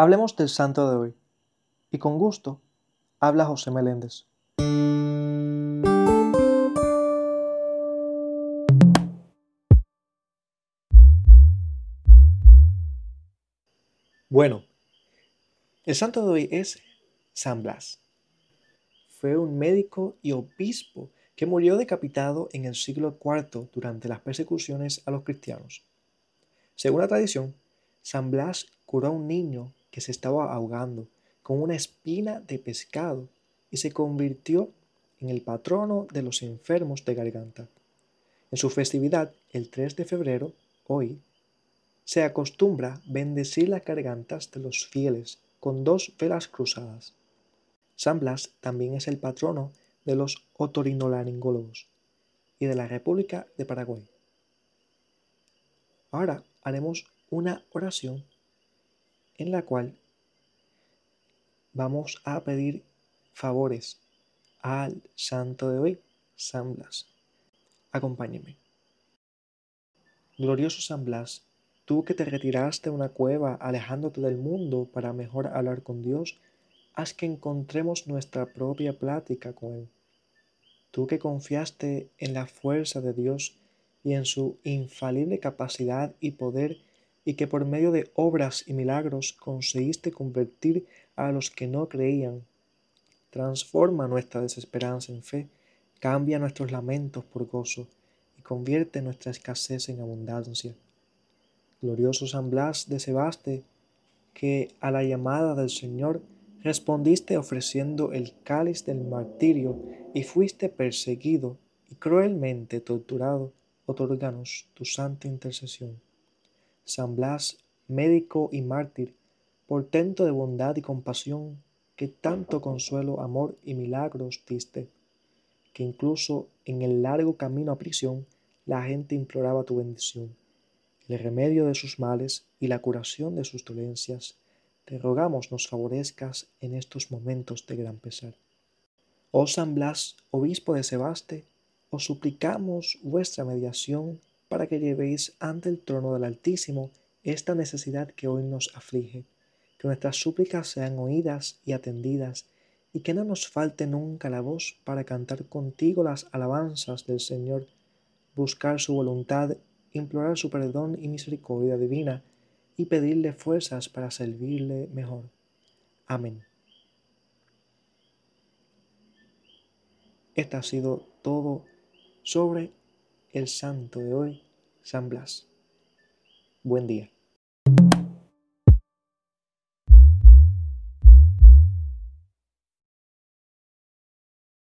Hablemos del santo de hoy. Y con gusto, habla José Meléndez. Bueno, el santo de hoy es San Blas. Fue un médico y obispo que murió decapitado en el siglo IV durante las persecuciones a los cristianos. Según la tradición, San Blas curó a un niño que se estaba ahogando con una espina de pescado y se convirtió en el patrono de los enfermos de garganta. En su festividad, el 3 de febrero, hoy, se acostumbra bendecir las gargantas de los fieles con dos velas cruzadas. San Blas también es el patrono de los otorinolaringólogos y de la República de Paraguay. Ahora haremos una oración en la cual vamos a pedir favores al santo de hoy, San Blas. Acompáñeme. Glorioso San Blas, tú que te retiraste de una cueva alejándote del mundo para mejor hablar con Dios, haz que encontremos nuestra propia plática con Él. Tú que confiaste en la fuerza de Dios y en su infalible capacidad y poder, y que por medio de obras y milagros conseguiste convertir a los que no creían. Transforma nuestra desesperanza en fe, cambia nuestros lamentos por gozo y convierte nuestra escasez en abundancia. Glorioso San Blas de Sebaste, que a la llamada del Señor respondiste ofreciendo el cáliz del martirio y fuiste perseguido y cruelmente torturado, otorganos tu santa intercesión. San Blas, médico y mártir, portento de bondad y compasión, que tanto consuelo, amor y milagros diste, que incluso en el largo camino a prisión la gente imploraba tu bendición, el remedio de sus males y la curación de sus dolencias, te rogamos nos favorezcas en estos momentos de gran pesar. Oh San Blas, obispo de Sebaste, os suplicamos vuestra mediación para que llevéis ante el trono del Altísimo esta necesidad que hoy nos aflige, que nuestras súplicas sean oídas y atendidas, y que no nos falte nunca la voz para cantar contigo las alabanzas del Señor, buscar su voluntad, implorar su perdón y misericordia divina, y pedirle fuerzas para servirle mejor. Amén. Esto ha sido todo sobre el santo de hoy, San Blas. Buen día.